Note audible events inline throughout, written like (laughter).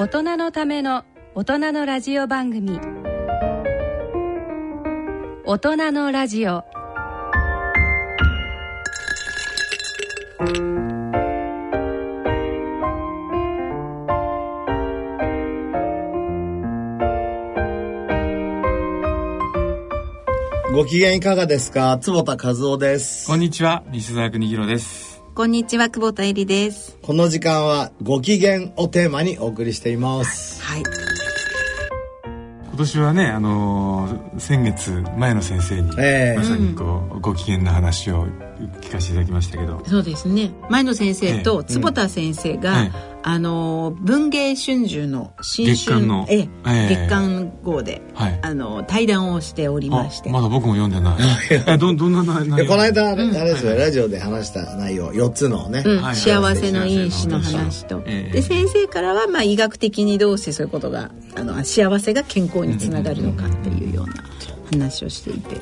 大人のための大人のラジオ番組。大人のラジオ。ご機嫌いかがですか？坪田和夫です。こんにちは。西澤邦弘ですこんにちは久保田恵里です。この時間はご機嫌をテーマにお送りしています。はい。今年はねあのー先月前の先生に、ええ。まさにこう、ご機嫌な話を聞かせていただきましたけど。そうですね。前野先生とえ坪田先生が、はいあの文芸春秋の新春月刊の。ええええ。月刊号で、はい。あの対談をしておりまして。あまだ僕も読んでない。(laughs) えどどんな内容？でこの間あれ,、あれですよ、ラジオで話した内容4つのね、うんはい幸せの因子の話と、ええ。で先生からはまあ医学的にどうしてそういうことがあの幸せが健康につながるのかっていうような話をしていて、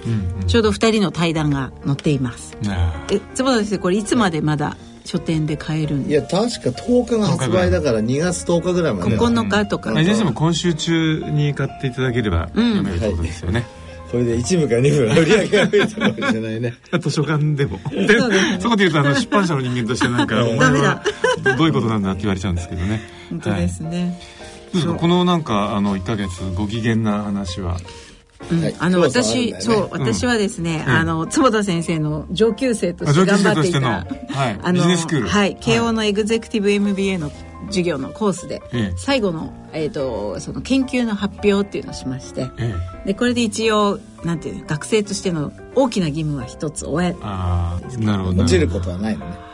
ちょうど2人の対談が載っています。あえ坪田先生これいつまでまだ書店で買えるんいや確か10日が発売だから2月10日ぐらいまで9日とか、あいずれにしても今週中に買っていただければ読めるってことですよね、これで1部か2部が売り上げが増えたかもしれないね。図書館でも。でそうです。ねそこで言うとあの出版社の人間としてなんかお前はだどどういうことなんだって言われちゃうんですけどね。本当ですね、どうですかこのなんかあの1ヶ月ご機嫌な話はうん。はい。あの私、ね。そう私はですね、うん。あの坪田先生の上級生とあして頑張っていたはい、あビジネススクール。はい。慶応の、のエグゼクティブ MBA の授業のコースで、ええ。最後の,、えー、とその研究の発表っていうのをしましてええ。でこれで一応なんていうの学生としての大きな義務は一つ終えなるほど。落ちることはないのね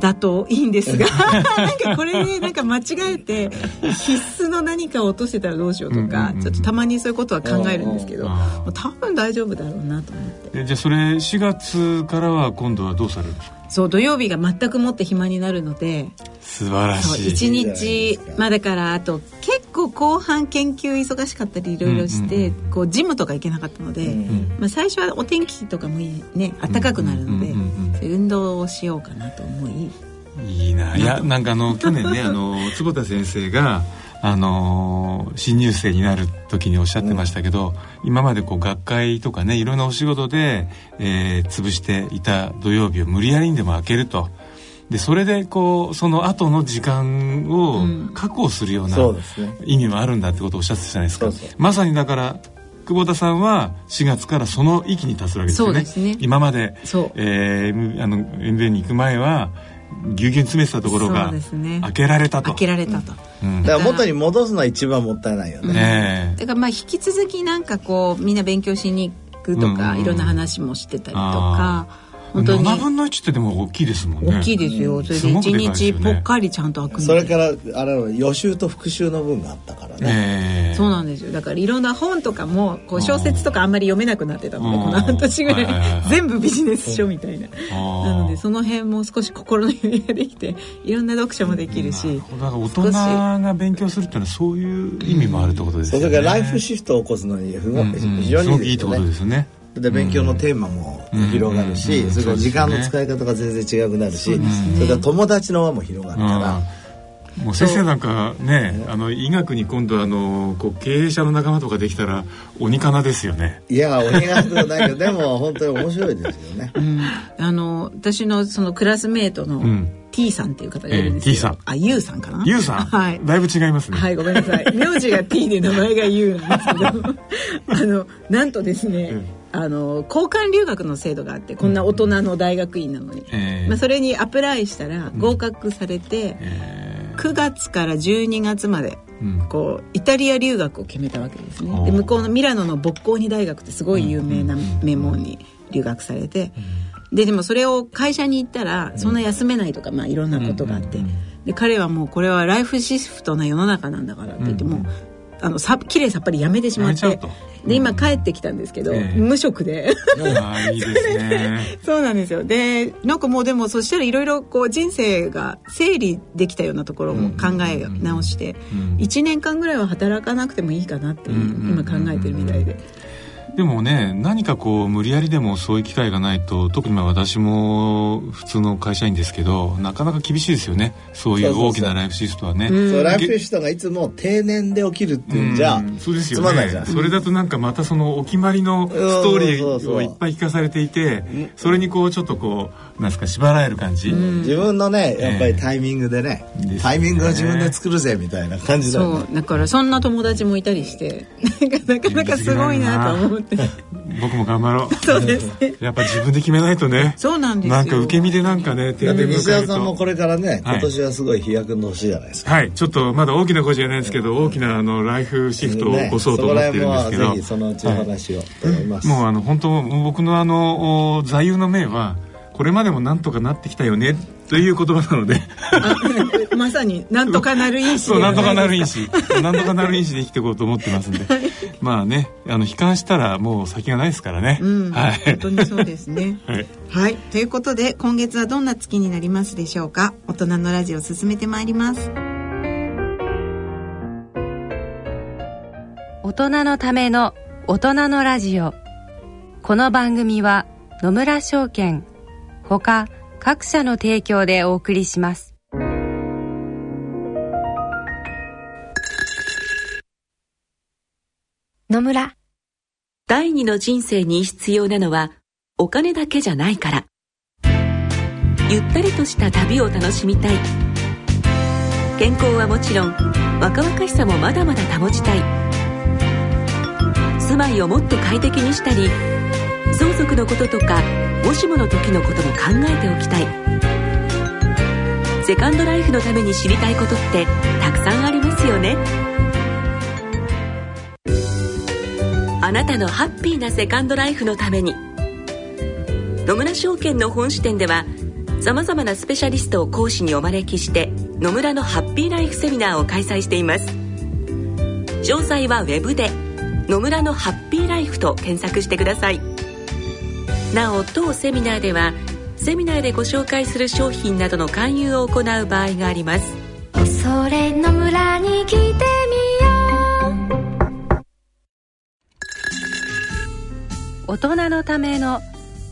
だといいんですが (laughs) なんかこれでなんか間違えて必須の何かを落としてたらどうしようとか、ちょっとたまにそういうことは考えるんですけど、多分大丈夫だろうなと思って。えじゃあそれ4月からは今度はどうされるんですか？そう土曜日が全くもって暇になるので素晴らしい。一日まあだからあと結構後半研究忙しかったりいろいろして、うんこうジムとか行けなかったので、うんまあ、最初はお天気とかもいいね暖かくなるので、うんうんうんうん運動をしようかなと思い。いいな。いやなんかあの去年ねあの坪田先生があの新入生になる時におっしゃってましたけど、今までこう学会とかねいろんなお仕事で、えー潰していた土曜日を無理やりにでも開けると。でそれでこうその後の時間をうん。確保するような意味もあるんだってことをおっしゃってたじゃないですか。そうそうまさにだから久保田さんは4月からその域に達するわけですよね。ね。今までそう。えー、あの MBA に行く前はぎゅうぎゅうに詰めてたところそがうですね。開けられたと。開けられたと、うん。だから元に戻すのは一番もったいないよね、ねえ。だからまあ引き続きなんかこうみんな勉強しに行くとか、うんいろんな話もしてたりとあか本当に。7分の1ってでも大きいですもんね。大きいですよ、それで一すごくでかいです日よね。ぽっかりちゃんと開くそれからあれは予習と復習の分があったからね、ええ。そうなんですよ。だからいろんな本とかもこう小説とかあんまり読めなくなってたのでうん。この半年ぐらい全部ビジネス書みたいな。なのでその辺も少し心の余裕ができていろんな読書もできるしだから大人が勉強するっていうのはそういう意味もあるってことですよね。それからライフシフトを起こすのにふごうんうん。非常すごくいいってことですよねで勉強のテーマも広がるし、うんそれから時間の使い方が全然違くなるし、それから友達の輪も広がるから、うん。もう先生なんかねあの医学に今度あのこう経営者の仲間とかできたら鬼かなですよね。いや鬼がくだけど (laughs) でも本当に面白いですよね、うん。あの私のそのクラスメートのうん。T さんっていう方がいるんですよ、ええ T さん。あ U さんかな？ゆうさん、はい。だいぶ違いますね、はい、ごめんなさい。名字が T で名前が U なんですけど、(laughs) あの、なんとですね、うんあの、交換留学の制度があって、こんな大人の大学院なのに。ええ。まあ、それにアプライしたら合格されて、え9月から12月まで、ーうん。こう、イタリア留学を決めたわけですね。で、向こうのミラノのボッコーニ大学ってすごい有名な名門に留学されて、で、でもそれを会社に行ったら、そんな休めないとか、まあいろんなことがあって、で、彼はもうこれはライフシフトな世の中なんだからって言っても、あのさきれいさっぱりやめてしまってで今帰ってきたんですけど、ええ。無職で。いいですね。(laughs) そうなんですよ。でなんかもうでもそしたらいろいろこう人生が整理できたようなところも考え直して、うん。1年間ぐらいは働かなくてもいいかなっていううん今考えてるみたいで。でもね何かこう無理やりでもそういう機会がないと特にまあ私も普通の会社員ですけどなかなか厳しいですよね。そういう大きなライフシフトはね。そうライフシフトがいつも定年で起きるっていうんじゃそうですよつまんないじゃん。ねそれだとなんかまたそのお決まりのストーリーをいっぱい聞かされていてそれにこうちょっとこうなんですか縛られる感じ、自分のねやっぱりタイミングでね、ね。タイミングを自分で作るぜみたいな感じだ。よねそうだからそんな友達もいたりして (laughs) なんかなかなかすごいなと思って (laughs) 僕も頑張ろう。そうですね。やっぱ自分で決めないとね。そうなんですよ。なんか受け身でなんかねだって西田さんもとこれからねはい。今年はすごい飛躍の年じゃないですか、はい。ちょっとまだ大きな声じゃないですけど大きなあのライフシフトを起こそうと思ってるんですけど、そこら辺もぜひそのうちお話をと思います、もうあの本当僕のあのお座右の銘はこれまでもなんとかなってきたよねという言葉なので。あまさになんとかなる因子そうなんとかなる因子。子なんとかなる因子で生きていこうと思ってますんで。まあねあの悲観したらもう先がないですからね、うん、はい。本当にそうですね。(laughs) はい。はい。ということで今月はどんな月になりますでしょうか？大人のラジオを進めてまいります。大人のための大人のラジオ。この番組は野村証券ほか各社の提供でお送りします。野村。第二の人生に必要なのはお金だけじゃないから。ゆったりとした旅を楽しみたい。健康はもちろん若々しさもまだまだ保ちたい。住まいをもっと快適にしたり相続のこととかもしもの時のことも考えておきたい。セカンドライフのために知りたいことってたくさんありますよね。あなたのハッピーなセカンドライフのために。野村証券の本支店ではさまざまなスペシャリストを講師にお招きして野村のハッピーライフセミナーを開催しています。詳細はウェブで「野村のハッピーライフ」と検索してください。なお当セミナーではセミナーでご紹介する商品などの勧誘を行う場合があります。それの村に来てみよう。大人のための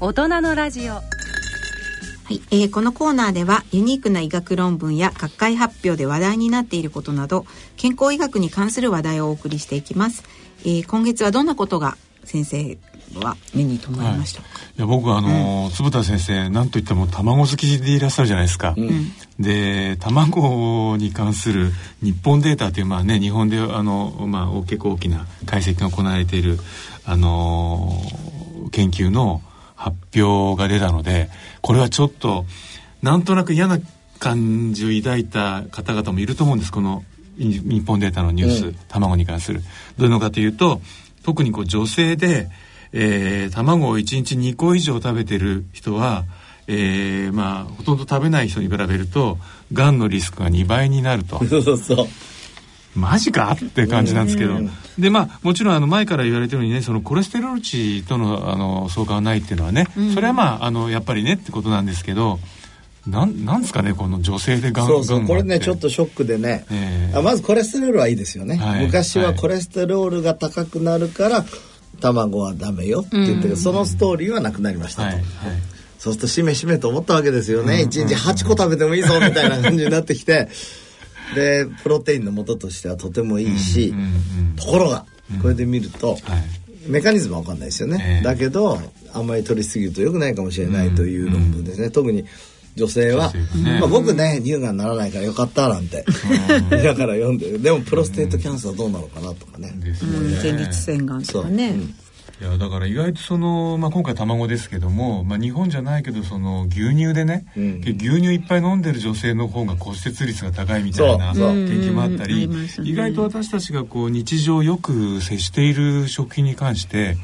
大人のラジオ。はい、えーこのコーナーではユニークな医学論文や学会発表で話題になっていることなど健康医学に関する話題をお送りしていきます、えー今月はどんなことが先生は目に留まりました。か、い。や僕あの、坪田先生なんといっても卵好きでいらっしゃるじゃないですか、で卵に関する日本データというまあね日本であの、まあ、結構大きな解析が行われているあの研究の発表が出たのでこれはちょっとなんとなく嫌な感じを抱いた方々もいると思うんですこのい日本データのニュース、卵に関する。どういうのかというと特にこう女性で、えー卵を1日2個以上食べてる人は、えーまあほとんど食べない人に比べるとがんのリスクが2倍になると。(laughs) そうそうそう。マジか？って感じなんですけど、でまあもちろんあの前から言われてるようにねそのコレステロール値とのあの相関はないっていうのはね、それはまああのやっぱりねってことなんですけどなんなんですかねこの女性でがんそうそう。これねちょっととショックでね、ええ。あまずコレステロールはいいですよね、はい。昔はコレステロールが高くなるから卵はダメよって言ってるけど、そのストーリーはなくなりましたと、はいはい。そうするとしめしめと思ったわけですよね、一日8個食べてもいいぞみたいな感じになってきてでプロテインの元としてはとてもいいし、うんうんところがこれで見ると、はい。メカニズムは分かんないですよね、ええ。だけどあんまり取りすぎると良くないかもしれないという論文ですね、特に女性は、女性がね。まあ、僕ね乳がんならないからよかったなんて。だから読んでる。でもプロステートキャンサーどうなのかなとかね、ですようんね前立腺がんとかね、いやだから意外とその、まあ、今回卵ですけども、まあ、日本じゃないけどその牛乳でね、うん。牛乳いっぱい飲んでる女性の方が骨折率が高いみたいな研究もあったうん。りね。意外と私たちがこう日常よく接している食品に関して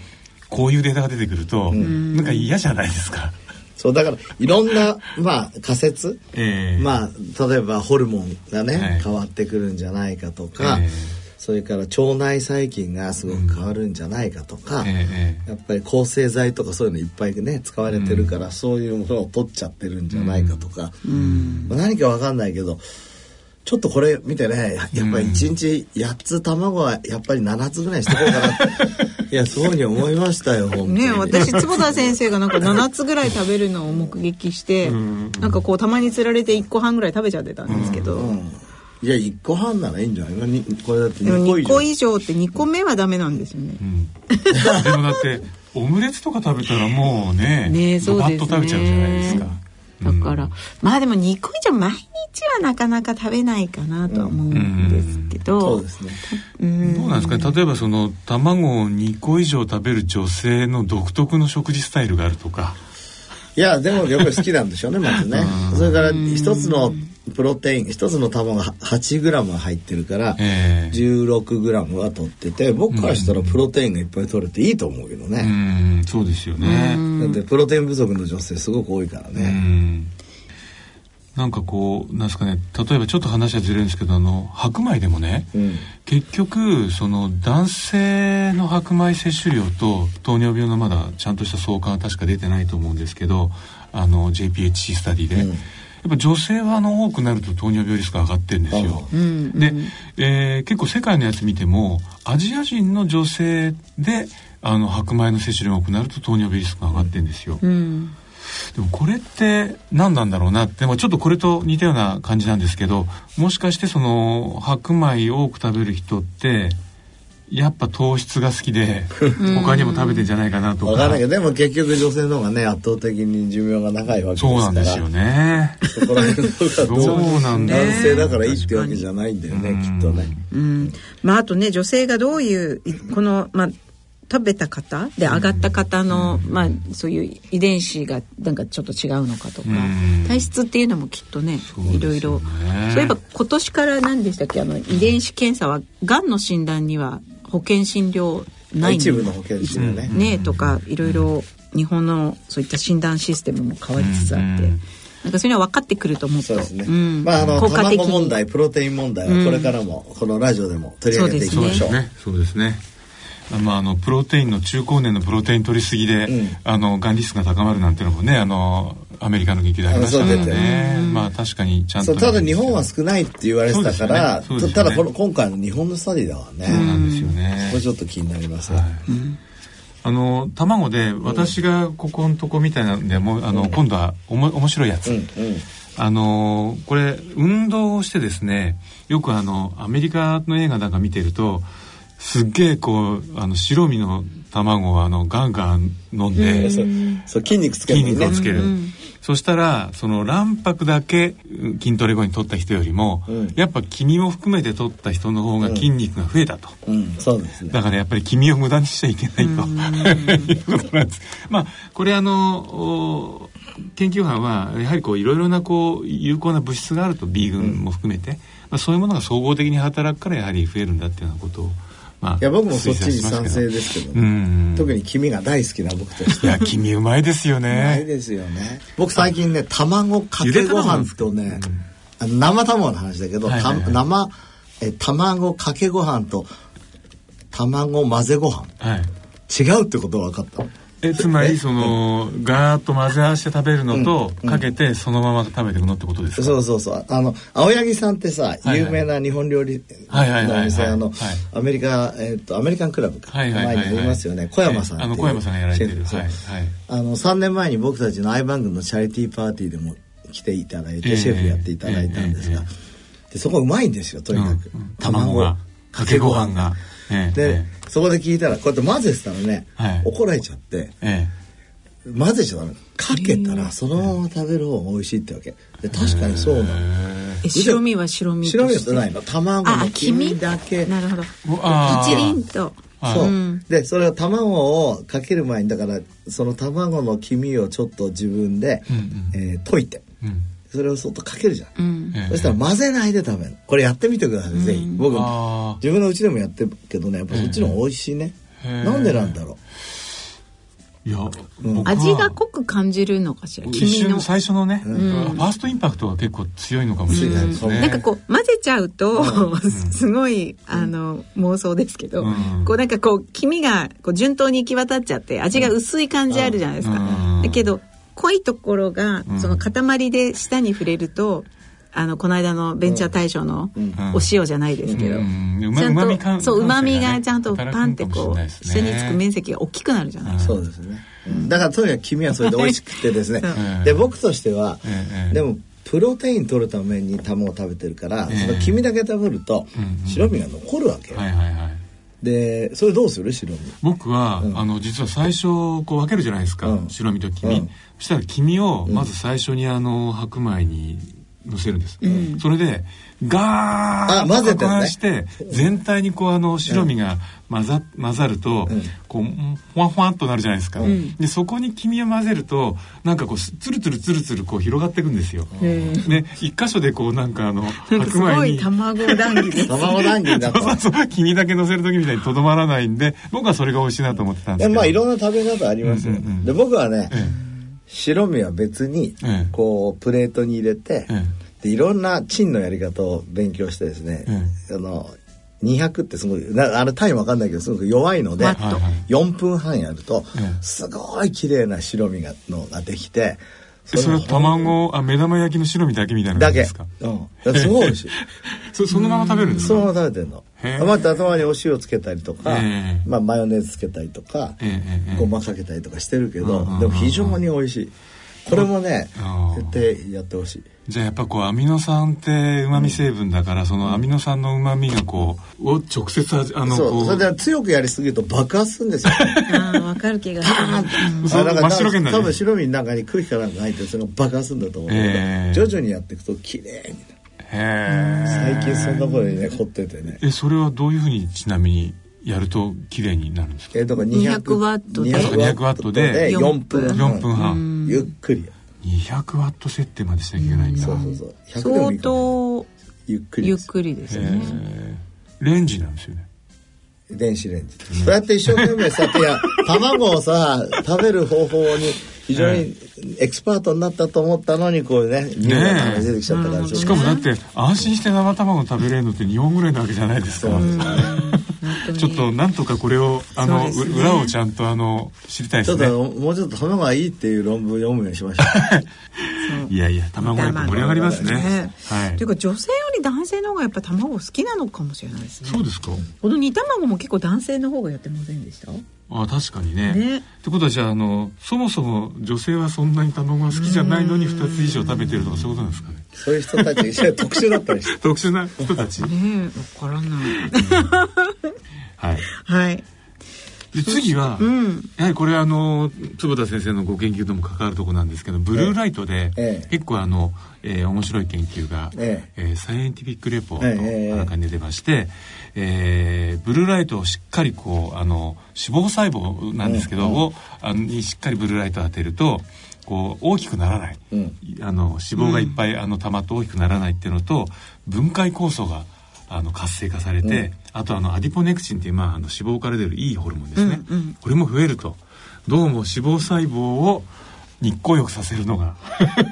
こういうデータが出てくると、なんか嫌じゃないですか。そうだからいろんな、まあ、仮説。ええ。まあ例えばホルモンがね、はい。変わってくるんじゃないかとか、えそれから腸内細菌がすごく変わるんじゃないかとか、えええやっぱり抗生剤とかそういうのいっぱいね使われてるから、そういうものを取っちゃってるんじゃないかとか、まあ何かわかんないけどちょっとこれ見てねやっぱり1日8つ卵はやっぱり7つぐらいにしとこうかな。(laughs) いやそうに思いましたよ (laughs) ね私坪田先生がなんか7つぐらい食べるのを目撃してなんかこうたまに釣られて1個半ぐらい食べちゃってたんですけど、うん。いや1個半ならいいんじゃない？これだってでも2個以2個上以上って2個目はダメなんですよね、(laughs) でもだってオムレツとか食べたらもうねねそうバですね。ッと食べちゃうじゃないですかだから、まあでも2個以上毎日はなかなか食べないかなとは思うんですけど、そうですね。うん。どうなんですか？ね例えばその卵を2個以上食べる女性の独特の食事スタイルがあるとか。いやでもやっぱり好きなんでしょうねまずね。それから一つのプロテイン一つの卵が 8g 入ってるから、ええ。16g は取ってて僕からしたらプロテインがいっぱい取れていいと思うけどうね、んそうですよね。だってプロテイン不足の女性すごく多いからうね、ん。なんかこうなんですかね例えばちょっと話はずれるんですけどあの白米でもね、うん。結局その男性の白米摂取量と糖尿病のまだちゃんとした相関は確か出てないと思うんですけどあの JPHC スタディで、うっぱ女性はあの多くなると糖尿病リスクが上がってるんですよ。うんで、えー結構世界のやつ見てもアジア人の女性であの白米の摂取量が多くなると糖尿病リスクが上がってるんですよ。うんでもこれって何なんだろうなって、まあ、ちょっとこれと似たような感じなんですけどもしかしてその白米を多く食べる人ってやっぱ糖質が好きで他にも食べてんじゃないかなとか。分からないけどでも結局女性の方がね圧倒的に寿命が長いわけですから。そうなんですよね。そこら辺のそうなんだ男性だからいいってわけじゃないんだよねきっとね。うん。まああとね女性がどういういこのまあ食べた方で上がった方の、まあそういう遺伝子がなんかちょっと違うのかとか、うん。体質っていうのもきっとねね。いろいろ。そういえば今年から何でしたっけ？あの遺伝子検査はがんの診断には保険診療ない一部の保険診療ね。ねとかいろいろ日本のそういった診断システムも変わりつつあって、うんなんかそれは分かってくると思っと。そうですね、ん。まああの効果的に。卵問題プロテイン問題はこれからもこのラジオでも取り上げていきましょう。そうですね。そうですね。まあ、あのプロテインの中高年のプロテイン取りすぎで、うん。あのがんリスクが高まるなんていうのもねあのアメリカの研究でありましたからね。まあ確かにちゃんとただ日本は少ないって言われてたから、ねね。ただこの今回の日本のスタディだわね、そうなんですよね。これちょっと気になりますね、はい。あの卵で私がここのとこみたいなんでもうあの、今度はおも面白いやつ、うんうん。あのこれ運動をしてですねよくあのアメリカの映画なんか見てるとすっげえこうあの白身の卵をあのガンガン飲んで、そうそう筋肉つけるね。肉をつける、そしたらその卵白だけうん筋トレ後に取った人よりも、うん。やっぱ黄身も含めて取った人の方が筋肉が増えたと、うん。そうですね。だからやっぱり黄身を無駄にしちゃいけないと。いうことなんです。まあこれあのお研究班はやはりこういろいろなこう有効な物質があると B 群も含めて、まあ、そういうものが総合的に働くからやはり増えるんだっていうようなことをまあいや僕もそっちに賛成ですけど、うん特に黄身が大好きな僕としていや黄身うまいですよね。ないですよね。僕最近ね卵かけご飯とね生卵の話だけど、はいはいはい。た生え卵かけご飯と卵混ぜご飯。はい。違うってことが分かったえつまりそのガーッと混ぜ合わせて食べるのと、かけてそのまま食べていくのってことですか？そうそうそう。あの青柳さんってさ、はい有名な日本料理のお店あの、はい。アメリカ、えっとアメリカンクラブか、前にありますよね。小山さんあの小山さんがやられてる。はいはい。あの3年前に僕たちの愛番組のチャリティーパーティーでも来ていただいて、ええシェフやっていただいたんですが、ええでそこうまいんですよとにかく、うん。卵が。かけご飯が。ええで、えそこで聞いたらこうやって混ぜてたらね、はい。怒られちゃってええ。混ぜちゃダメ。かけたらそのまま食べる方が美味しいってわけ。で確かにそうなの。え白身は白身と白身じゃないの。卵あの黄黄身？身だけ。なるほど。あー。一輪と。そう、うん。でそれを卵をかける前にだからその卵の黄身をちょっと自分で、うんうん。えー溶いて。うんそれをそっとかけるじゃん、うん。ええ。そしたら混ぜないで食べる。これやってみてください、ぜひ。僕自分のうちでもやってるけどねやっぱそっちの方が美味しいね、なんでなんだろいや、味が濃く感じるのかしら一黄身の。瞬最初のね、ファーストインパクトが結構強いのかもしれないですね。なんかこう混ぜちゃうと、(laughs) すごいあの妄想ですけど、うん。こうなんかこう黄身がこう順当に行き渡っちゃって味が薄い感じあるじゃないですか、うん。だけど濃いところがうん。その塊で舌に触れるとあのこの間のベンチャー大賞のお塩じゃないですけど、うん。うん。ちゃんと感そううまみがちゃんとパンってこう下につく面積が大きくなるじゃないですか、そうですね、だからとにかく黄身はそれで美味しくてですね。う。んで僕としては、ええでもプロテイン取るために卵を食べてるから、ええ。その黄身だけ食べると白身が残るわけよ、はいはいはいでそれどうする？白身。僕は、うん。あの実は最初こう分けるじゃないですか、うん。白身と黄身、うん。そしたら黄身をまず最初にあの白米に乗せるんです、それでガーッあ混ぜてね。攪拌して全体にこうあの白身が混ざ混ざると、うん。こうふわふわっとなるじゃないですか、でそこに黄身を混ぜるとなんかこうつるつるつるつるこう広がっていくんですよ、で一箇所でこうなんかあの白ごい米に。卵談義です卵談義だとそうそう黄身だけ乗せる時みたいにとどまらないんで僕はそれが美味しいなと思ってたんでけど。まあいろんな食べ方ありますよ、うんうんうん。で僕はね、え白身は別にええこうプレートに入れて、えでいろんなチンのやり方を勉強してですね、えあの200ってすごいなあの単位わかんないけどすごく弱いのでワット。はいはい4分半やるとええすごい綺麗な白身がのができてえそれは卵あ目玉焼きの白身だけみたいなだけ感じですか？うん、すごい美味しい。(laughs) そそのまま食べるんですか？そのまま食べてんのまた頭にお塩つけたりとか、ええ。まあ、マヨネーズつけたりとか、ごまかけたりとかしてるけど、でも非常に美味しいこれもね絶対やってほしい。じゃあやっぱこうアミノ酸ってうまみ成分だから、そのアミノ酸のうまみがこうを直接ああのこそう。それで強くやりすぎると爆発するんですよ。(laughs) ああ分かる気がする。そうあだから真っ白けになる。多分白身の中に空気かなんか入ってそれが爆発するんだと思う。けど、ええ徐々にやっていくと綺麗にへなる最近そんなことにね凝っててねええそれはどういうふうにちなみにやると綺麗になるんですか？えーだから200 200ワットで200ワットで4分。4分。半。ゆっくり。200ワット設定までしなきゃいけないんだ。そうそうそう。100でもい相当ゆっくりです。ゆっくりですへねえレンジなんですよね。電子レンジ。そうやって一生懸命さいや (laughs) 卵をさ食べる方法に非常にエキスパートになったと思ったのにこうね乳がたまに出てきちゃったから、しかもだって安心して生卵食べれるのって日本ぐらいなわけじゃないですかちょっとなんとかこれをあの、ね。裏をちゃんとあの知りたいですね。ちょっともうちょっと卵がいいっていう論文読むようにしましょう。(laughs) いやいや卵やっぱ盛り上がりますね。はい。というか女性より男性の方がやっぱ卵好きなのかもしれないですね。そうですか。この煮卵も結構男性の方がやってませんでした？あ確かにね。ね。ってことはじゃああのそもそも女性はそんなに卵が好きじゃないのに2つ以上食べてるとかそういうことなんですかね？そういう人たちが特殊だったりして。(laughs) 特殊な人たち？ねえわからない。はい。(laughs) はいで次は、うん。やはりこれあの坪田先生のご研究とも関わるところなんですけどブルーライトで、ええ。結構あの、えー面白い研究が、ええ。ーサイエンティフィックレポートええなんかに出てまして、えーブルーライトをしっかりこうあの脂肪細胞なんですけど、うん。をあのにしっかりブルーライトを当てるとこう大きくならない、うん。あの脂肪がいっぱい、あの溜まって大きくならないっていうのと分解酵素があの活性化されて、うんあとあのアディポネクチンっていう、まあ、あの脂肪から出るいいホルモンですね、うんうん。これも増えるとどうも脂肪細胞を日光浴させるのが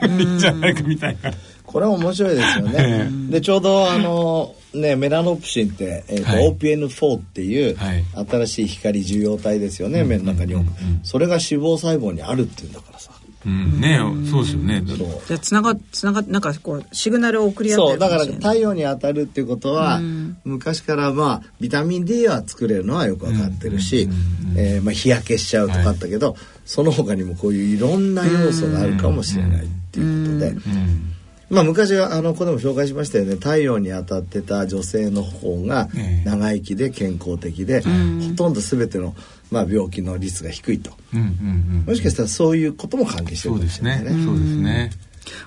いいんじゃないかみたいな。これは面白いですよね。でちょうどあのねメラノプシンって、えーとはい。OPN4 っていうはい。新しい光受容体ですよね、目の中に多く、それが脂肪細胞にあるっていうんだからさ。うん、ね。そうですよね。そうじゃあつながつながなんかこうシグナルを送り合ってるそうだから太陽に当たるっていうことは、昔からまあビタミン D は作れるのはよく分かってるし、えーまあ、日焼けしちゃうとかあったけど、その他にもこういういろんな要素があるかもしれないっていうことで、うんまあ、昔はあのここでも紹介しましたよね太陽に当たってた女性の方がええ長生きで健康的で、ほとんど全ての、まあ、病気の率が低いとうんうんうんもしかしたらそういうことも関係してるかもそうですしれないね。。ねそうですね。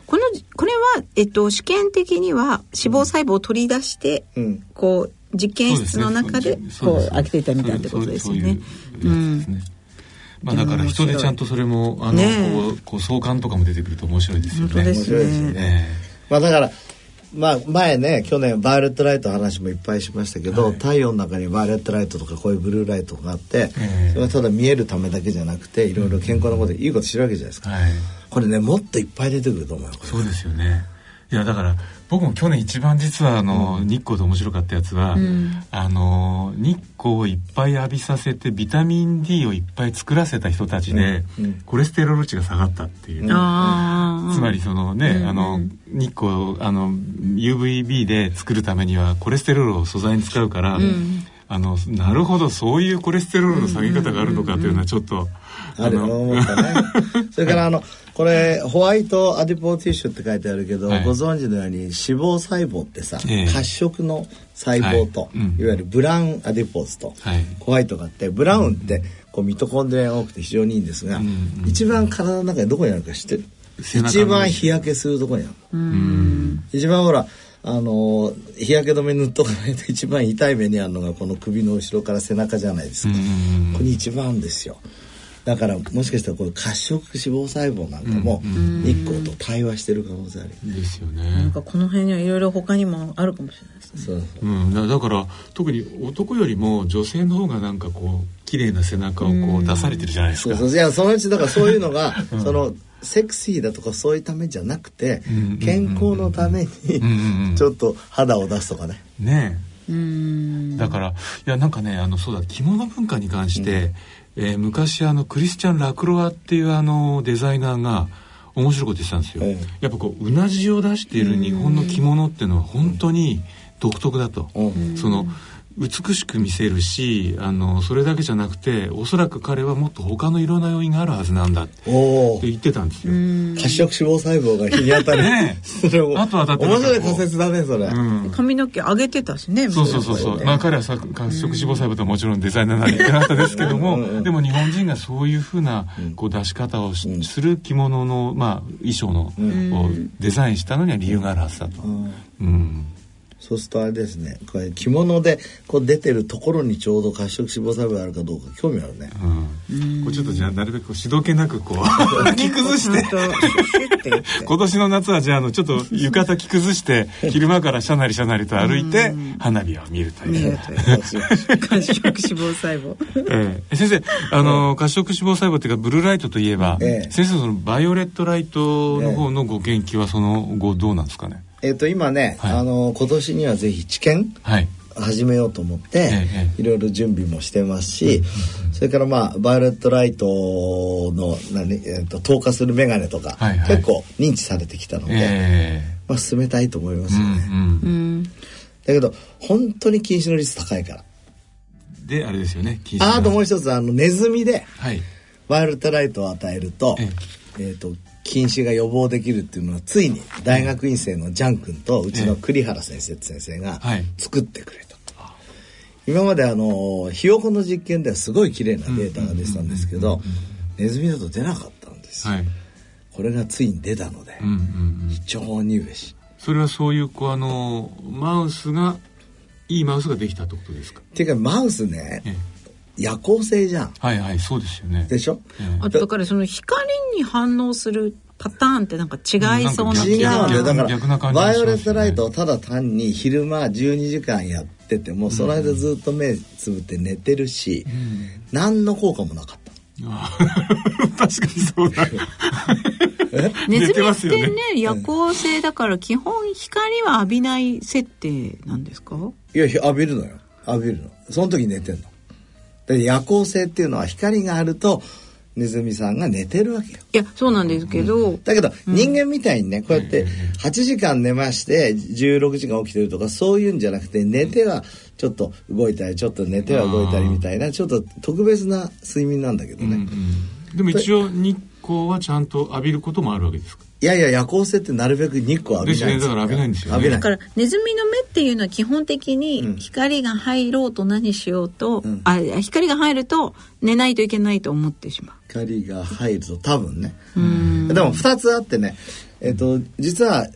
このこれは、えっと、試験的には脂肪細胞を取り出して、うんこう実験室の中でこう開けていたみたいってことですよね。そういうやつですね。まあだから人でちゃんとそれもあのねえ。こうこう相関とかも出てくると面白いですよね。面白いですよね。えまあだからまあ前ね去年バイオレットライトの話もいっぱいしましたけど、太陽の中にバイオレットライトとかこういうブルーライトがあって、ええ。それはただ見えるためだけじゃなくていろいろ健康なこといいことしてるわけじゃないですか、えはい。これねもっといっぱい出てくると思うそうですよね。いやだから僕も去年一番実はあの、日光で面白かったやつは、あの日光をいっぱい浴びさせてビタミン D をいっぱい作らせた人たちで、コレステロール値が下がったっていう、つまりそのね、あの日光あの UVB で作るためにはコレステロールを素材に使うから、あのなるほどそういうコレステロールの下げ方があるのかというのはちょっと、ある思ったね。(laughs) それからあのこれホワイトアディポーティッシュって書いてあるけど、はい、ご存知のように脂肪細胞ってさ、えー、褐色の細胞と、はい。うん、いわゆるブラウンアディポーズと、はい、ホワイトがあってブラウンってこうミトコンドリアが多くて非常にいいんですが、うんうん、一番体の中でどこにあるか知ってる？一番日焼けするとこにある。一番ほらあの日焼け止め塗っとかないと一番痛い目にあるのがこの首の後ろから背中じゃないですか、ここに一番あるんですよだからもしかしたらこれ褐色脂肪細胞なんかも日光と対話してる可能性あるですよね。なんかこの辺にはいろいろ他にもあるかもしれないですね。そうそう、うん、だから特に男よりも女性の方がなんかこう綺麗な背中をこう出されてるじゃないですか。そうそう。いやそのうちだからそういうのが、そのセクシーだとかそういうためじゃなくて、健康のためにちょっと肌を出すとかね。ねだからいやなんかねあのそうだ着物文化に関して、うん、えー、昔あのクリスチャン・ラクロワっていうあのデザイナーが面白いこと言ってたんですよ、ええ、やっぱこううなじを出している日本の着物っていうのは本当に独特だと、その美しく見せるしあのそれだけじゃなくておそらく彼はもっと他のいろんな要因があるはずなんだって言ってたんですよ。褐色脂肪細胞が日に当たる。ねそれをあとはだって面白い仮説だねそれ、うん、髪の毛上げてたしねそうそうそうそう、まあ彼はさ褐色脂肪細胞とはもちろんデザイナーなんでなったですけどもでも日本人がそういうふうなこう出し方をする着物の、まあ、衣装の、をデザインしたのには理由があるはずだと、うんそうするとあれですねこれ着物でこう出てるところにちょうど褐色脂肪細胞があるかどうか興味あるね、うん、これちょっとじゃあなるべくしどけなくこう着崩して。今年の夏はじゃああのちょっと浴衣着崩して昼間からシャナリシャナリと歩いて花火を見るという。褐色脂肪細胞、(laughs) ええ、先生あの褐色脂肪細胞っていうかブルーライトといえば、ええ、先生そのバイオレットライトの方のご研究はその後どうなんですかね、えっ、ー、と今ね、はい、あの今年にはぜひ治験、はい。始めようと思って、ええ、いろいろ準備もしてますし、それからまあバイオレットライトの何、えーと、透過する眼鏡とか、はいはい、結構認知されてきたので、えまあ、進めたいと思いますよね、うんうん、だけど本当に禁止の率高いから。であれですよねああともう一つあのネズミで、はい、バイオレットライトを与えると,、ええ。ーと禁止が予防できるっていうのはついに大学院生のジャン君とうちの栗原先生って先生が作ってくれと。今まであのひよこの実験ではすごい綺麗なデータが出てたんですけどネズミだと出なかったんですよ。はい、これがついに出たので、非常に嬉しい。それはそういうこうあのマウスがいいマウスができたってことですか？っていうかマウスね、夜行性じゃん。はいはい、そうですよね。でしょ、あとだからその光に反応するパターンってなんか違いそうな気が違うんだよ。だから、バイオレットライトをただ単に昼間12時間やってても、その間ずっと目つぶって寝てるし、うん、何の効果もなかった。(laughs) 確かにそうだ。ネズミってね、夜行性だから基本光は浴びない設定なんですか？いや、浴びるのよ。浴びるの。その時寝てんの。で夜行性っていうのは光があるとネズミさんが寝てるわけよ。いやそうなんですけど、うん、だけど、人間みたいにねこうやって8時間寝まして16時間起きてるとかそういうんじゃなくて寝てはちょっと動いたりちょっと寝ては動いたりみたいなちょっと特別な睡眠なんだけどね。うんうん、でも一応日光はちゃんと浴びることもあるわけですか？いやいや夜行性ってなるべく日光浴びないんですよ、ね、だから浴びないんですよ、ね、だからネズミの目っていうのは基本的に光が入ろうと何しようと、うん、あ光が入ると寝ないといけないと思ってしまう。光が入ると多分ね。でも2つあってね。えっ、と実は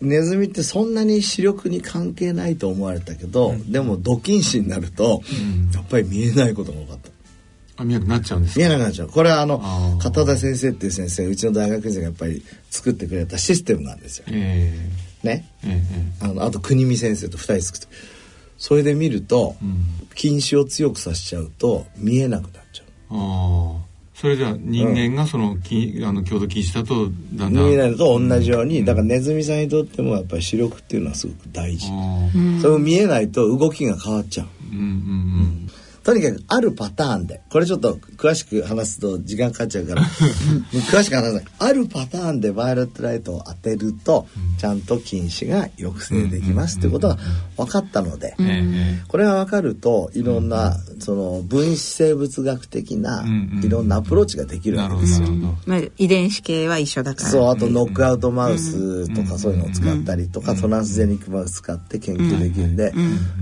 ネズミってそんなに視力に関係ないと思われたけど、うん、でもド近視になると、うん、やっぱり見えないことが多かった。あ見えなくなっちゃうんです見えなくなっちゃう。これはあの片田先生っていう先生うちの大学院生がやっぱり作ってくれたシステムなんですよ、えー、ね、えー、あのあと国見先生と2人作って。それで見ると、うん、近視を強くさせちゃうと見えなくなっちゃう。ああそれじゃ人間がその,、きあの共同禁止だとだんだん人間と同じように、だからネズミさんにとってもやっぱり視力っていうのはすごく大事、それを見えないと動きが変わっちゃう、うんうんうんとにかくあるパターンで。これちょっと詳しく話すと時間かかっちゃうから。(laughs) 詳しく話すあるパターンでバイオレットライトを当てると、ちゃんと近視が抑制できますっていうことが分かったので、えこれが分かるといろんな、その分子生物学的ないろんなアプローチができるわけですよ。まあ、遺伝子系は一緒だから。そうあとノックアウトマウスとかそういうのを使ったりとかトランスジェニックマウス使って研究できるんで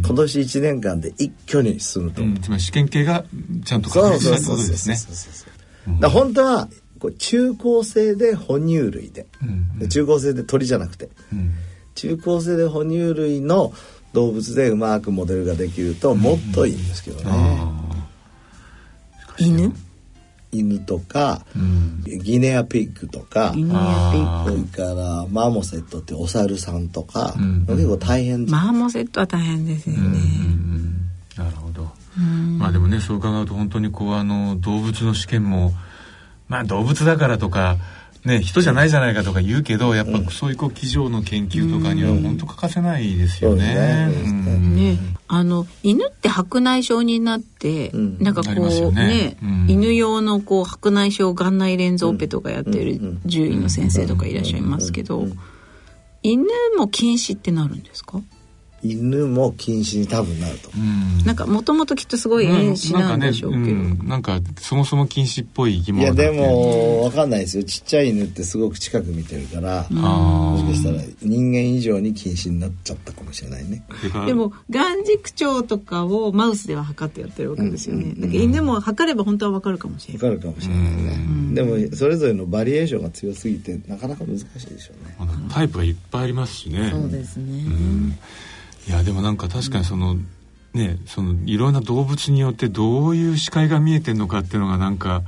今年1年間で一挙に進むと思ううん、つまり試験系がちゃんとそう確立したってそうそうそうことですね。そうそうだ本当はこう中高生で哺乳類で。うん。で中高生で鳥じゃなくて。うん。中高生で哺乳類の動物でうまくモデルができるともっといいんですけどね。あ犬？犬とかーうん。ギネアピッグとか犬やピあそれからマーモセットってお猿さんとかうん。結構大変マーモセットは大変ですよね、うん。なるほど、まあでもねそう伺うと本当にこうあの動物の試験もまあ動物だからとかね人じゃないじゃないかとか言うけどやっぱそういうこう机上の研究とかには本当欠かせないですよね。ね。あの犬って白内障になって、うん。なんかこうね。ね、うん。犬用のこう白内障眼内レンズオペとかやってる獣医の先生とかいらっしゃいますけど、犬も禁止ってなるんですか？犬も禁止に多分なると。思ううん。なんかもともときっとすごい遠視なんでしょうけど、なんかねうん。なんかそもそも禁止っぽい生きいやでもわかんないですよ。ちっちゃい犬ってすごく近く見てるからあもしかしたら人間以上に禁止になっちゃったかもしれないね。でも眼軸長とかをマウスでは測ってやってるわけですよね。だから犬も測れば本当はわかるかもしれない。わかるかもしれないね。でもそれぞれのバリエーションが強すぎてなかなか難しいでしょうねタイプがいっぱいありますしね。そうですね。いやでもなんか確かにその、ねそのいろんな動物によってどういう視界が見えてるのかっていうのがなんか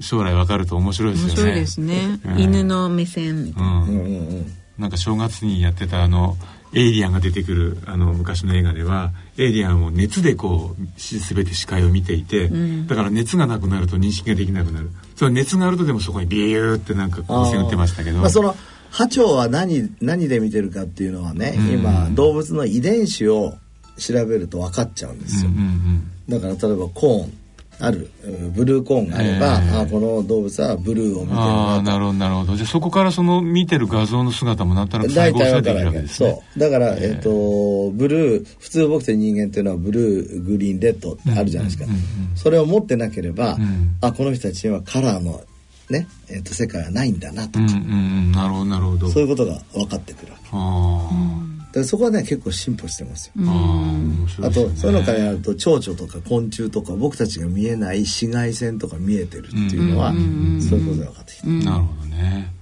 将来わかると面白いですよね。面白いですね。うん。犬の目線みたいな。うん。うんうんうん。なんか正月にやってたあのエイリアンが出てくるあの昔の映画ではエイリアンを熱でこうし全て視界を見ていて、だから熱がなくなると認識ができなくなる。その熱があるとでもそこにビューってなんか光線打ってましたけど。まあ、その波長は何何で見てるかっていうのはね、今動物の遺伝子を調べると分かっちゃうんですよ、うんうんだから例えばコーンあるうんブルーコーンがあれば、ええ。あこの動物はブルーを見てるああななるほどなるほど。じゃあそこからその見てる画像の姿もなんとなく再大体合るわけですね。そう。だから、えっとブルー普通僕たち人間っていうのはブルーグリーンレッドってあるじゃないですか、それを持ってなければ、ん。あこの人たちにはカラーのね、えっと世界はないんだなとか、うんうんうん。なるほどなるほど。そういうことが分かってくるわけ。あだからそこはね結構進歩してますよ、ーあとそういうのからやると蝶々とか昆虫とか僕たちが見えない紫外線とか見えてるっていうのは、そういうことが分かってきた、なるほどね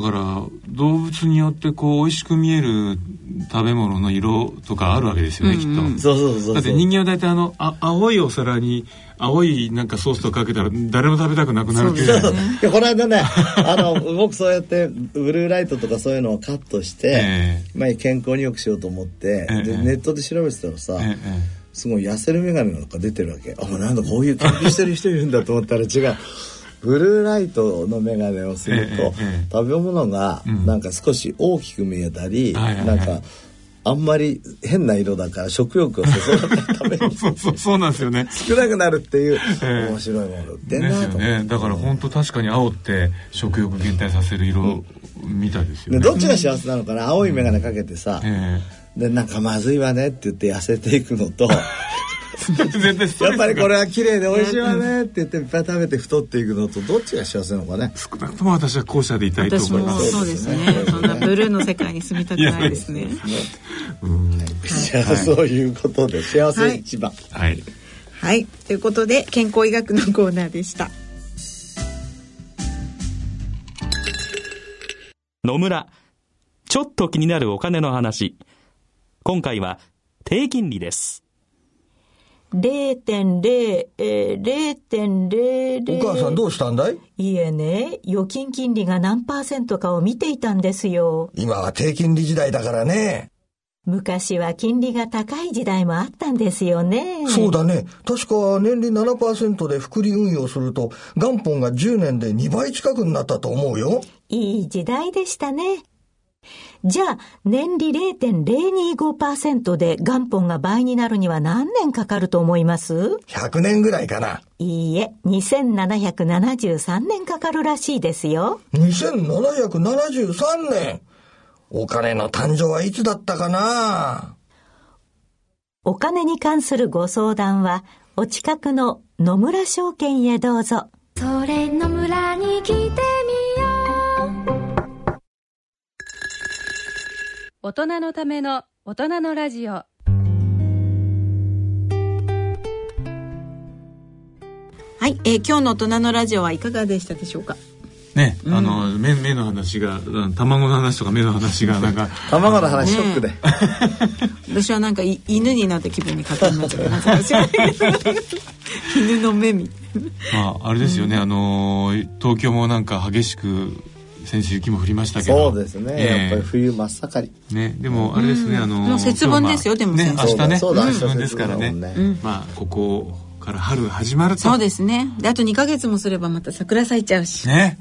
だから動物によってこう美味しく見える食べ物の色とかあるわけですよね、きっと。そうそうそうそう。だって人間は大体あのあ青いお皿に青いなんかソースとかけたら誰も食べたくなくなるっていう。そうこの間ね (laughs) あの僕そうやってブルーライトとかそういうのをカットして、えまあ、健康によくしようと思って、ええ。でネットで調べてたらさ、ええすごい痩せる眼鏡なんか出てるわけ。あなんだこういう研究してる人いるんだと思ったら違うブルーライトの眼鏡をすると、ええええ。食べ物がなんか少し大きく見えたり、なんかあんまり変な色だから食欲をそそらないために (laughs) そうそうそうなんですよね。少なくなるっていうええ。面白いもの。売ってんですよなと思って、ね。だから本当確かに青って食欲減退させる色みたいですよね、でどっちが幸せなのかな？青い眼鏡かけてさ、え。でなんかまずいわねって言って痩せていくのと (laughs) やっぱりこれは綺麗で美味しいわねって言っていっぱい食べて太っていくのとどっちが幸せなのかね少なくとも私は後者でいたいと思いますそうですね。そんなブルーの世界に住みたくないですね。じゃあそういうことで幸せ一番、はいはい。ということで、健康医学のコーナーでした。野村。ちょっと気になるお金の話。今回は低金利です。0.0、えー、0.00お母さんどうしたんだい？いえね、預金金利が何パーセントかを見ていたんですよ。今は低金利時代だからね。昔は金利が高い時代もあったんですよね。そうだね。確か年利7%で複利運用すると元本が10年で2倍近くになったと思うよ。いい時代でしたね。じゃあ、年利0.025%で元本が倍になるには何年かかると思います ?100 年ぐらいかな。いいえ、2773年かかるらしいですよ。2773年お金の誕生はいつだったかな？お金に関するご相談は、お近くの野村証券へどうぞ。それの村に来て大人のための大人のラジオ。はい、えー今日の大人のラジオはいかがでしたでしょうか？ね、あの目目の話がうん卵の話とか目の話が (laughs) なんか。卵の話ショックで、(laughs) 私はなんかい犬になった気分に勝手になっちゃって (laughs) 犬の目みたいな。まああれですよね、あのー東京もなんか激しく先週雪も降りましたけど。そうですね、ええ。やっぱり冬真っ盛り。ねでもあれですね、あのーもう節分ですよでも先ね明日ね。そうだ節分ですからね。まあここから春始まると。そうですね。であと2ヶ月もすればまた桜咲いちゃうし。ね、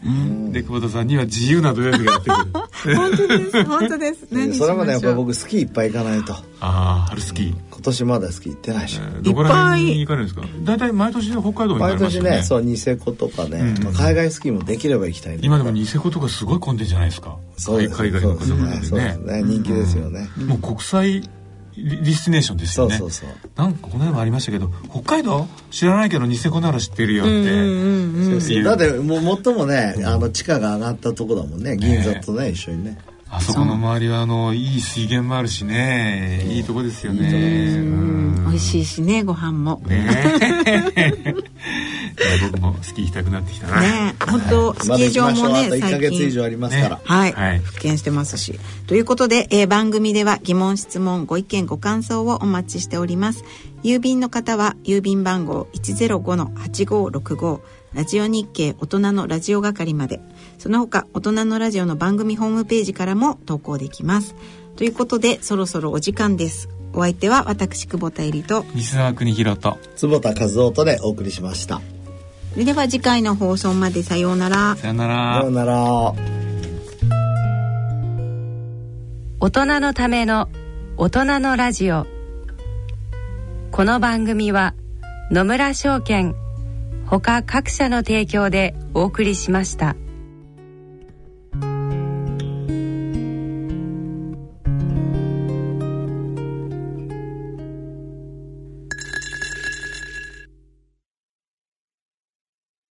で久保田さんには自由な土曜日がやってくる。本当です本当です。(laughs) 何しそれまでやっぱ僕スキーいっぱい行かないと。ああ春スキー、今年まだスキー行ってないし、えーどこら辺に行かれるんですか？大体毎年北海道に行か毎年ねそうニセコとかね、うん。まあ海外スキーもできれば行きたい今でもニセコとかすごい混んでんじゃないですか。そうです。海外の方々ででね。すね人気ですよね、もう国際リリスティネーションですよね。そうそうそう。なんかこの間もありましたけど北海道知らないけどニセコなら知ってるよって、そうそういう。だってもう最もねあの地価が上がったとこだもんね。銀座とね一緒にねあそこの周りはあのいい水源もあるしね。いいとこですよね。うん。美味しいしねご飯も。ね。(laughs) 僕もスキー行きたくなってきたな、ね本当スキまだー場もねあと1ヶ最月以上近ありますから、はい、はい。復権してますし。ということで、えー番組では疑問質問ご意見ご感想をお待ちしております。郵便の方は郵便番号105-8565ラジオ日経大人のラジオ係までその他大人のラジオの番組ホームページからも投稿できます。ということでそろそろお時間です。お相手は私久保田絵里と。西澤邦弘と。坪田和夫とでお送りしました。それでは次回の放送までさようなら。さよなら。さようなら。大人のための大人のラジオ。この番組は野村証券ほか各社の提供でお送りしました。